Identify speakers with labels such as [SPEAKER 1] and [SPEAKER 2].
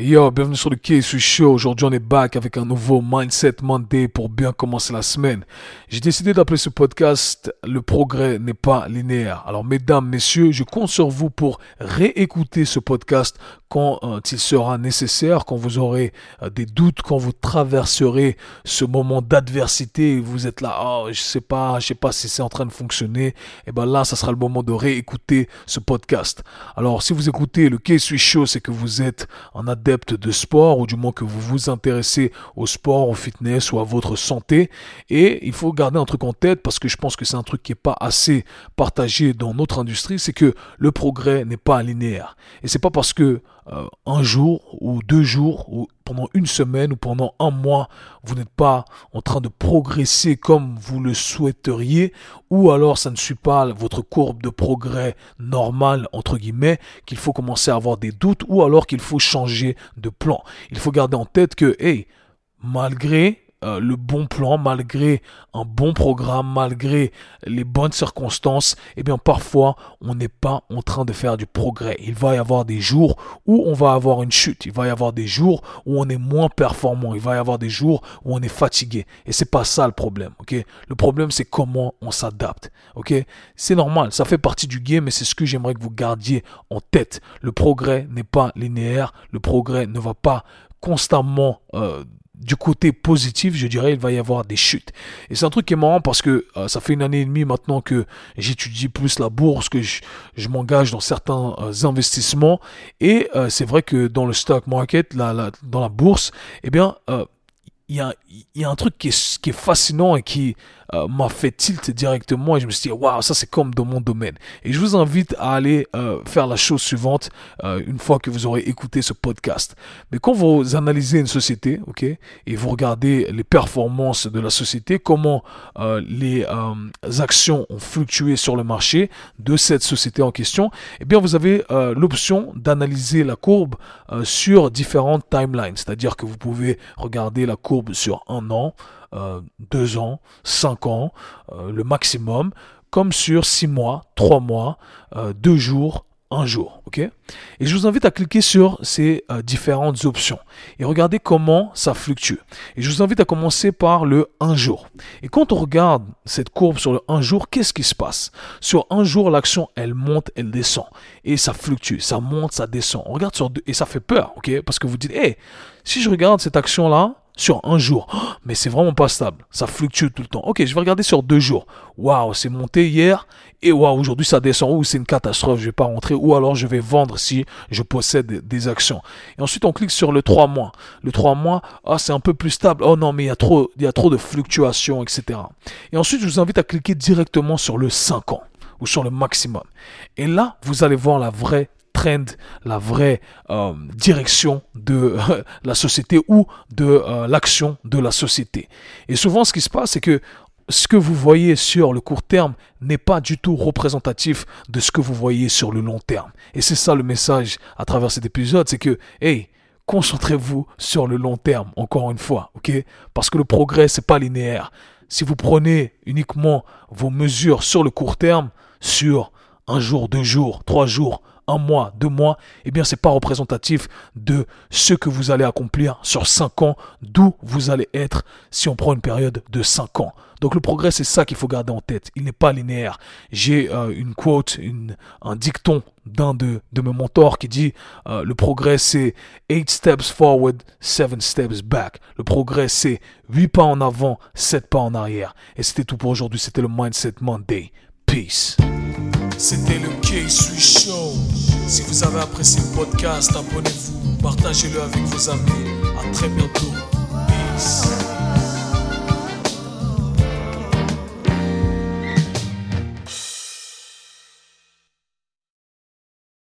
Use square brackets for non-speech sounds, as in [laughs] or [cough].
[SPEAKER 1] Yo, bienvenue sur le KSU Show. Aujourd'hui, on est back avec un nouveau Mindset Monday pour bien commencer la semaine. J'ai décidé d'appeler ce podcast Le progrès n'est pas linéaire. Alors, mesdames, messieurs, je compte sur vous pour réécouter ce podcast quand euh, il sera nécessaire, quand vous aurez euh, des doutes, quand vous traverserez ce moment d'adversité, vous êtes là, oh, je sais pas, je sais pas si c'est en train de fonctionner, et eh ben là, ça sera le moment de réécouter ce podcast. Alors, si vous écoutez le KSU Show, c'est que vous êtes en adversité de sport ou du moins que vous vous intéressez au sport, au fitness ou à votre santé. Et il faut garder un truc en tête parce que je pense que c'est un truc qui n'est pas assez partagé dans notre industrie, c'est que le progrès n'est pas linéaire. Et c'est pas parce que un jour ou deux jours ou pendant une semaine ou pendant un mois, vous n'êtes pas en train de progresser comme vous le souhaiteriez, ou alors ça ne suit pas votre courbe de progrès normale, entre guillemets, qu'il faut commencer à avoir des doutes, ou alors qu'il faut changer de plan. Il faut garder en tête que, hey, malgré euh, le bon plan, malgré un bon programme, malgré les bonnes circonstances, eh bien parfois on n'est pas en train de faire du progrès. Il va y avoir des jours où on va avoir une chute, il va y avoir des jours où on est moins performant, il va y avoir des jours où on est fatigué. Et c'est pas ça le problème, ok? Le problème c'est comment on s'adapte, ok? C'est normal, ça fait partie du game, mais c'est ce que j'aimerais que vous gardiez en tête. Le progrès n'est pas linéaire, le progrès ne va pas constamment euh, du côté positif, je dirais, il va y avoir des chutes. Et c'est un truc qui est marrant parce que euh, ça fait une année et demie maintenant que j'étudie plus la bourse, que je, m'engage dans certains euh, investissements. Et euh, c'est vrai que dans le stock market, dans la bourse, eh bien, il y a, y a, un truc qui est, qui est fascinant et qui euh, m'a fait tilt directement et je me suis dit waouh ça c'est comme dans mon domaine. Et je vous invite à aller euh, faire la chose suivante euh, une fois que vous aurez écouté ce podcast. Mais quand vous analysez une société ok et vous regardez les performances de la société comment les actions ont fluctué sur le marché de cette société en question eh bien vous avez l'option d'analyser la courbe sur différentes timelines. C'est à dire que vous pouvez regarder la courbe sur un an euh, deux ans, cinq ans, euh, le maximum, comme sur six mois, trois mois, euh, deux jours, un jour, ok? Et je vous invite à cliquer sur ces différentes options et regardez comment ça fluctue. Et je vous invite à commencer par le un jour. Et quand on regarde cette courbe sur le un jour, qu'est-ce qui se passe? Sur un jour, l'action, elle monte, elle descend. Et ça fluctue, ça monte, ça descend. On regarde sur deux, et ça fait peur, ok? Parce que vous dites, hé, si je regarde cette action-là, sur un jour. Oh, mais c'est vraiment pas stable. Ça fluctue tout le temps. Ok, je vais regarder sur deux jours. Waouh, c'est monté hier. Et waouh, aujourd'hui ça descend. Ou c'est une catastrophe, je vais pas rentrer. Ou alors je vais vendre si je possède des actions. Et ensuite on clique sur le 3 mois. Le 3 mois, ah, c'est un peu plus stable. Oh non, mais il y a trop de fluctuations, etc. Et ensuite je vous invite à cliquer directement sur le 5 ans ou sur le maximum. Et là, vous allez voir la vraie la vraie euh, direction de [laughs] la société ou de euh, l'action de la société. Et souvent, ce qui se passe, c'est que ce que vous voyez sur le court terme n'est pas du tout représentatif de ce que vous voyez sur le long terme. Et c'est ça le message à travers cet épisode, c'est que, hey, concentrez-vous sur le long terme, encore une fois, ok? Parce que le progrès, c'est pas linéaire. Si vous prenez uniquement vos mesures sur le court terme, sur un jour, deux jours, trois jours, un mois, deux mois, eh bien, c'est pas représentatif de ce que vous allez accomplir sur cinq ans, d'où vous allez être si on prend une période de cinq ans. Donc le progrès, c'est ça qu'il faut garder en tête. Il n'est pas linéaire. J'ai euh, une quote, un dicton d'un de, mes mentors qui dit euh, le progrès, c'est eight steps forward, seven steps back. Le progrès, c'est huit pas en avant, sept pas en arrière. Et c'était tout pour aujourd'hui. C'était le Mindset Monday. Peace. C'était le K-Sui Show. Si vous avez apprécié le podcast, abonnez-vous, partagez-le avec vos amis. À très bientôt. Peace.